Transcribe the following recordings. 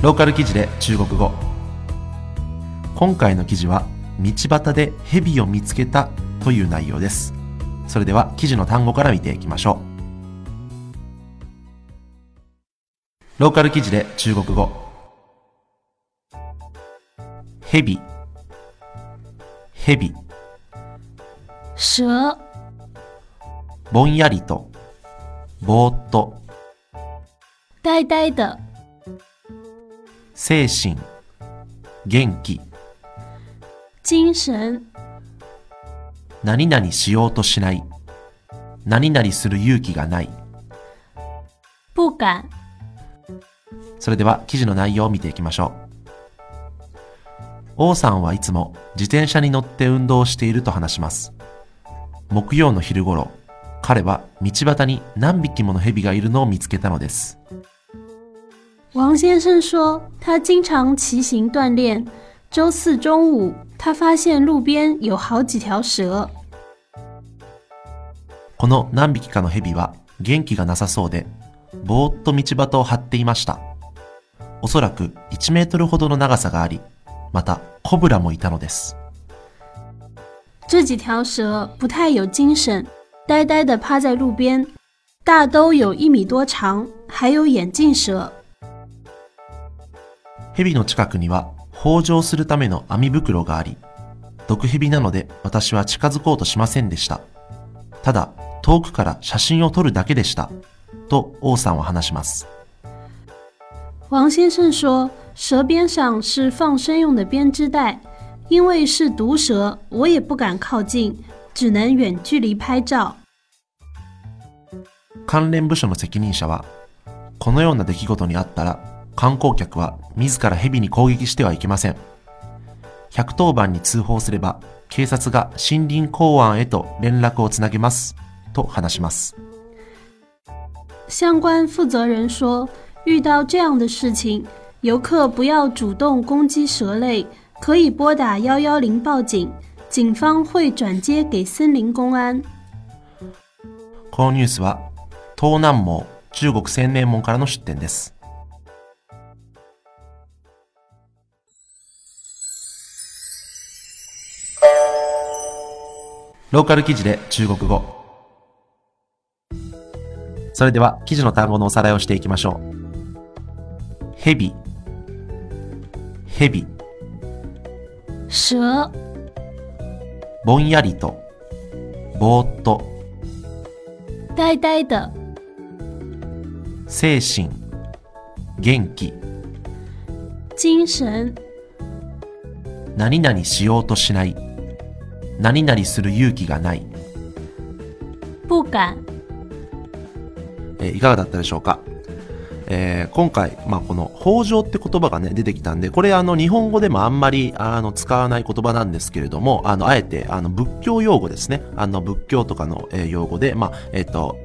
ローカル記事で中国語。今回の記事は道端で蛇を見つけたという内容です。それでは記事の単語から見ていきましょう。ローカル記事で中国語。蛇。蛇。蛇、ぼんやりと。ぼーっと。呆呆的、精神元気。精神、何々しようとしない。何々する勇気がない。不敢、それでは記事の内容を見ていきましょう。王さんはいつも自転車に乗って運動をしていると話します。木曜の昼頃彼は道端に何匹もの蛇がいるのを見つけたのです王先生说，他经常骑行锻炼。周四中午，他发现路边有好几条蛇。この何匹かの蛇は元気がなさそうでぼーっと道端を張っていましたおそらく1メートルほどの長さがありまたコブラもいたのです这几条蛇不太有精神，呆呆地趴在路边，大都有一米多长，还有眼镜蛇。 蛇の近くには豊穣するための網袋があり、毒蛇なので私は近づこうとしませんでした。ただ、遠くから写真を撮るだけでした。と王さんは話します。王先生说，蛇边上是放生用的编织袋，因为是毒蛇，我也不敢靠近，只能远距离拍照。関連部署の責任者は、このような出来事にあったら、観光客は自ら蛇に攻撃してはいけません。110番に通報すれば、警察が森林公安へと連絡をつなげます。と話します。相关负责人说，遇到这样的事情，游客不要主动攻击蛇类，可以拨打幺幺零报警，警方会转接给森林公安。このニュースは、東南網中国青年門からの出展です。ローカル記事で中国語。それでは記事の単語のおさらいをしていきましょう。ヘビ、ヘビ、蛇、ぼんやりと、ぼーっと、呆呆的、精神、元気、精神、何々しようとしない。何々する勇気がない。不敢。えーいかがだったでしょうか？えー今回、まあ、この、法上って言葉がね、出てきたんで、これあの、日本語でもあんまり、あの、使わない言葉なんですけれども、あの、あえて、あの、仏教用語ですね。あの、仏教とかの、えー用語で、まあ、えっ、と、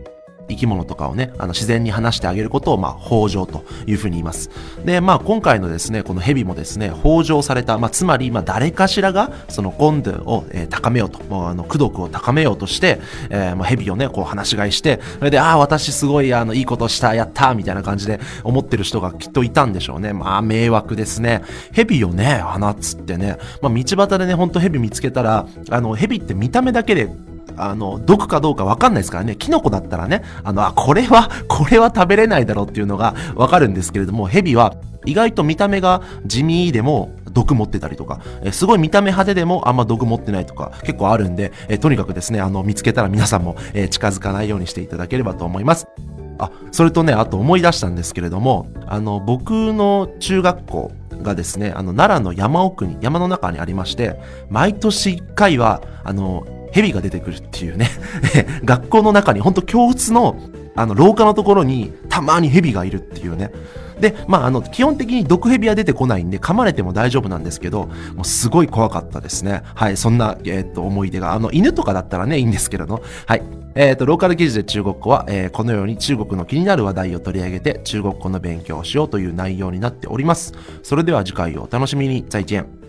生き物とかをね、あの、自然に話してあげることを、まあ、法上というふうに言います。で、まあ、今回のですね、この蛇もですね、法上された、まあ、つまり、まあ、誰かしらが、その、ゴンドゥを、えー高めようと、もうあの、功徳を高めようとして、えーまあ、蛇をね、こう、話し飼いして、それで、ああ、私すごい、あの、いいことした、やったみたいな感じで思ってる人がきっといたんでしょうね。まあ、迷惑ですね。蛇をね、放つってね、まあ、道端でね、ほんと蛇見つけたら、あの、蛇って見た目だけで、あの、毒かどうかわかんないですからね。キノコだったらね、あの、あ、これは、これは食べれないだろうっていうのがわかるんですけれども、蛇は意外と見た目が地味でも毒持ってたりとか、えすごい見た目派手でもあんま毒持ってないとか結構あるんで、えとにかくですね、あの、見つけたら皆さんも、え近づかないようにしていただければと思います。あ、それとね、あと思い出したんですけれども、あの、僕の中学校がですね、あの、奈良の山奥に、山の中にありまして、毎年1回は、あの、蛇が出てくるっていうね、学校の中に、本当教室の、あの、廊下のところに、たまに蛇がいるっていうね。で、まあ、あの、基本的に毒蛇は出てこないんで、噛まれても大丈夫なんですけど、もうすごい怖かったですね。はい、そんな、えーっと、思い出が、あの、犬とかだったらね、いいんですけれど、はい。えーと、ローカル記事で中国語は、えーこのように中国の気になる話題を取り上げて、中国語の勉強をしようという内容になっております。それでは次回をお楽しみに。再见。